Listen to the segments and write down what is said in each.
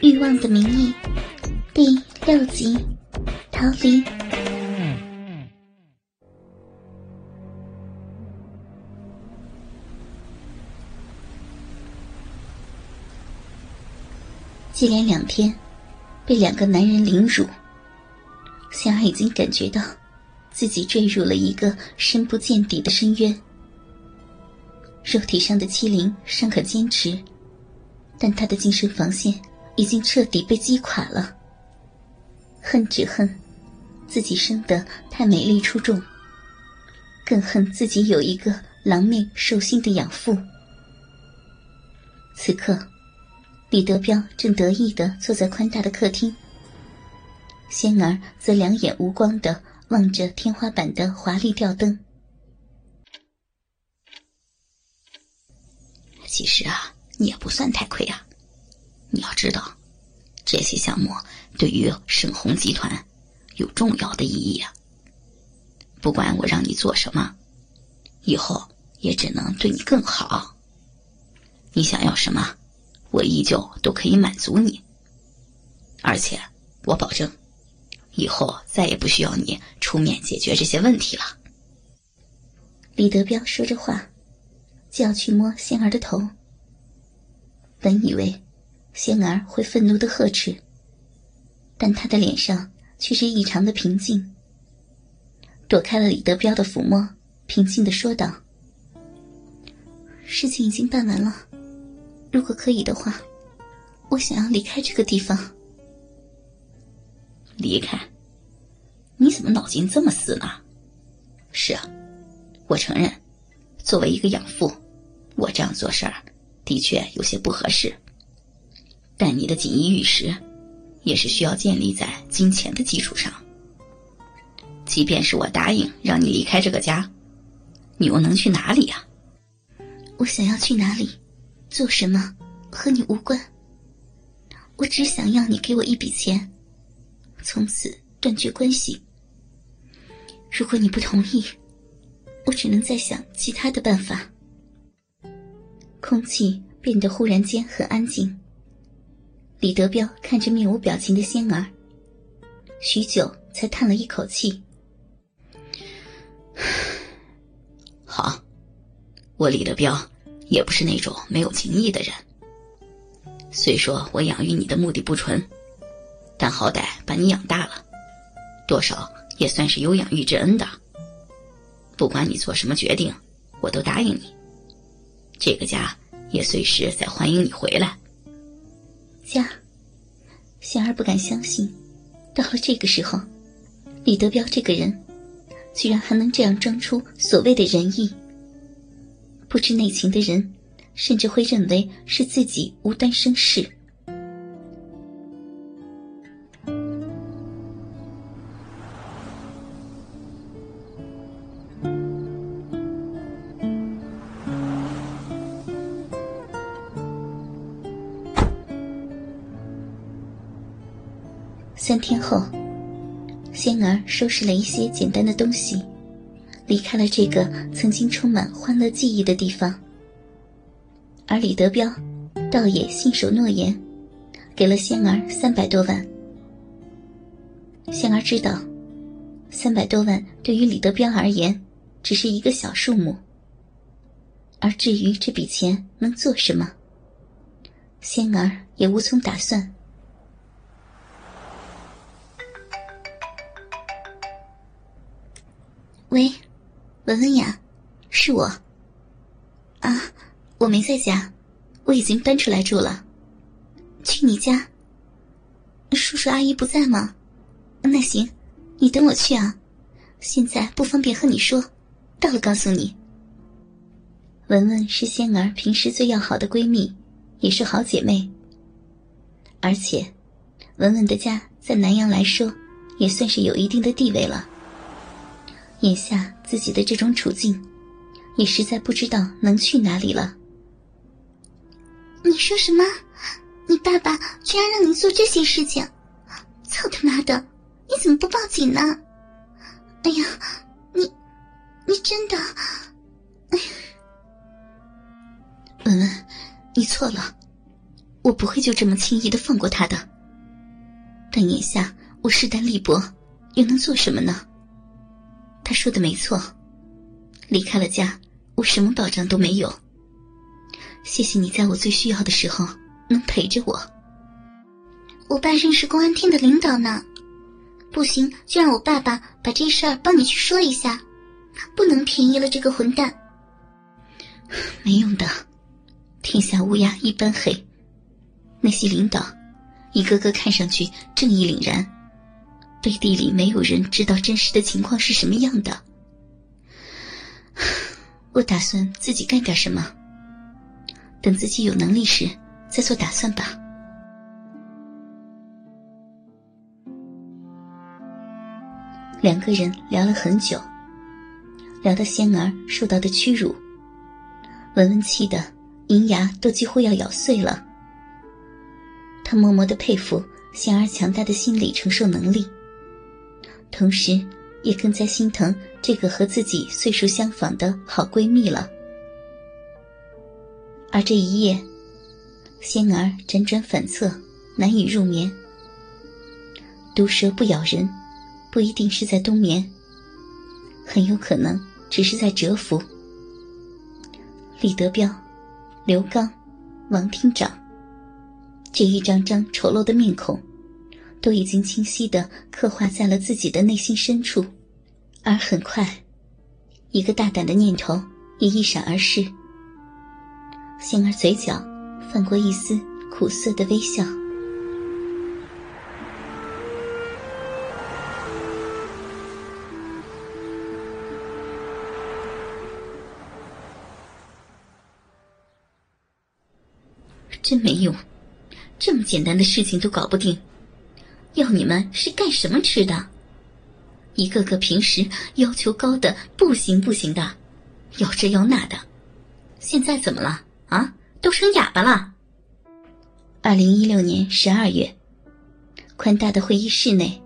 欲望的名义第六集逃离。接连两天被两个男人凌辱，仙儿已经感觉到自己坠入了一个深不见底的深渊。肉体上的欺凌尚可坚持，但他的精神防线已经彻底被击垮了。恨只恨自己生得太美丽出众，更恨自己有一个狼命兽心的养父。此刻。李德彪正得意的坐在宽大的客厅，仙儿则两眼无光的望着天花板的华丽吊灯。其实啊，你也不算太亏啊。你要知道，这些项目对于盛虹集团有重要的意义啊。不管我让你做什么，以后也只能对你更好。你想要什么？我依旧都可以满足你，而且我保证，以后再也不需要你出面解决这些问题了。李德彪说着话，就要去摸仙儿的头。本以为仙儿会愤怒的呵斥，但他的脸上却是异常的平静，躲开了李德彪的抚摸，平静的说道：“事情已经办完了。”如果可以的话，我想要离开这个地方。离开？你怎么脑筋这么死呢？是啊，我承认，作为一个养父，我这样做事儿的确有些不合适。但你的锦衣玉食，也是需要建立在金钱的基础上。即便是我答应让你离开这个家，你又能去哪里呀？我想要去哪里？做什么和你无关。我只想要你给我一笔钱，从此断绝关系。如果你不同意，我只能再想其他的办法。空气变得忽然间很安静。李德彪看着面无表情的仙儿，许久才叹了一口气：“ 好，我李德彪。”也不是那种没有情义的人。虽说我养育你的目的不纯，但好歹把你养大了，多少也算是有养育之恩的。不管你做什么决定，我都答应你。这个家也随时在欢迎你回来。家，仙儿不敢相信，到了这个时候，李德彪这个人，居然还能这样装出所谓的仁义。不知内情的人，甚至会认为是自己无端生事。三天后，仙儿收拾了一些简单的东西。离开了这个曾经充满欢乐记忆的地方，而李德彪倒也信守诺言，给了仙儿三百多万。仙儿知道，三百多万对于李德彪而言只是一个小数目，而至于这笔钱能做什么，仙儿也无从打算。喂。文文呀，是我。啊，我没在家，我已经搬出来住了。去你家？叔叔阿姨不在吗？那行，你等我去啊。现在不方便和你说，到了告诉你。文文是仙儿平时最要好的闺蜜，也是好姐妹。而且，文文的家在南阳来说，也算是有一定的地位了。眼下自己的这种处境，也实在不知道能去哪里了。你说什么？你爸爸居然让你做这些事情？操他妈的！你怎么不报警呢？哎呀，你，你真的……哎呀，文文，你错了。我不会就这么轻易的放过他的。但眼下我势单力薄，又能做什么呢？他说的没错，离开了家，我什么保障都没有。谢谢你在我最需要的时候能陪着我。我爸认识公安厅的领导呢，不行就让我爸爸把这事儿帮你去说一下，不能便宜了这个混蛋。没用的，天下乌鸦一般黑。那些领导，一个个看上去正义凛然，背地里没有人知道真实的情况是什么样的。我打算自己干点什么，等自己有能力时再做打算吧。两个人聊了很久，聊到仙儿受到的屈辱，文文气的银牙都几乎要咬碎了。他默默的佩服仙儿强大的心理承受能力，同时也更加心疼这个和自己岁数相仿的好闺蜜了。而这一夜，仙儿辗转反侧，难以入眠。毒蛇不咬人。不一定是在冬眠，很有可能只是在蛰伏。李德彪、刘刚、王厅长，这一张张丑陋的面孔，都已经清晰的刻画在了自己的内心深处，而很快，一个大胆的念头也一闪而逝。幸而嘴角泛过一丝苦涩的微笑。真没用，这么简单的事情都搞不定，要你们是干什么吃的？一个个平时要求高的不行不行的，要这要那的，现在怎么了啊？都成哑巴了。二零一六年十二月，宽大的会议室内，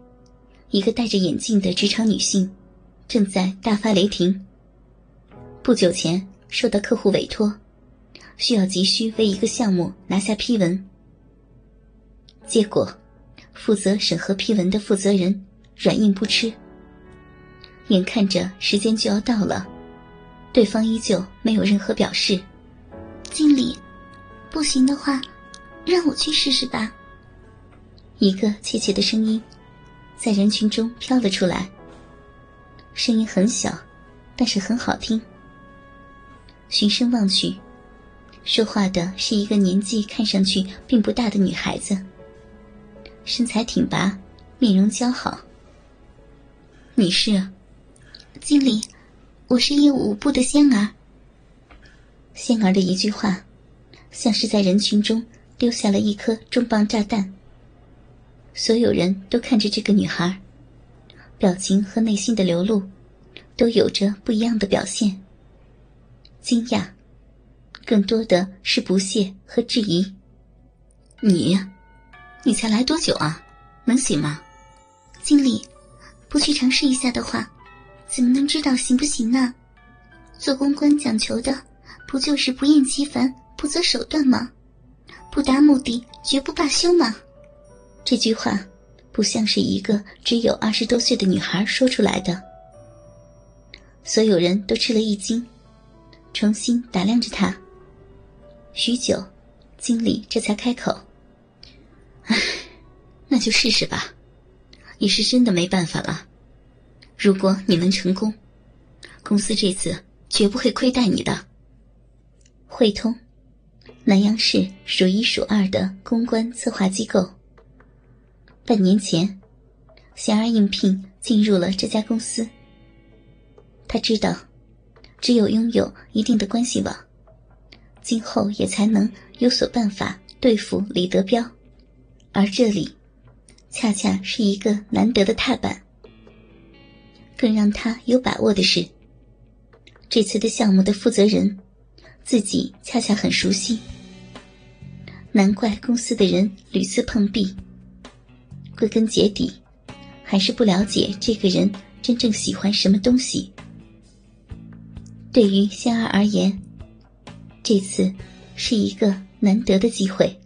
一个戴着眼镜的职场女性正在大发雷霆。不久前受到客户委托。需要急需为一个项目拿下批文，结果负责审核批文的负责人软硬不吃。眼看着时间就要到了，对方依旧没有任何表示。经理，不行的话，让我去试试吧。一个怯怯的声音在人群中飘了出来，声音很小，但是很好听。循声望去。说话的是一个年纪看上去并不大的女孩子，身材挺拔，面容姣好。你是？经理，我是业务部的仙儿。仙儿的一句话，像是在人群中丢下了一颗重磅炸弹。所有人都看着这个女孩，表情和内心的流露，都有着不一样的表现。惊讶。更多的是不屑和质疑。你，你才来多久啊？能行吗？经理，不去尝试一下的话，怎么能知道行不行呢？做公关讲求的不就是不厌其烦、不择手段吗？不达目的绝不罢休吗？这句话不像是一个只有二十多岁的女孩说出来的。所有人都吃了一惊，重新打量着他。许久，经理这才开口：“，那就试试吧，你是真的没办法了。如果你能成功，公司这次绝不会亏待你的。”汇通，南阳市数一数二的公关策划机构。半年前，贤儿应聘进入了这家公司。他知道，只有拥有一定的关系网。今后也才能有所办法对付李德彪，而这里，恰恰是一个难得的踏板。更让他有把握的是，这次的项目的负责人，自己恰恰很熟悉。难怪公司的人屡次碰壁，归根结底，还是不了解这个人真正喜欢什么东西。对于仙儿而言。这次是一个难得的机会。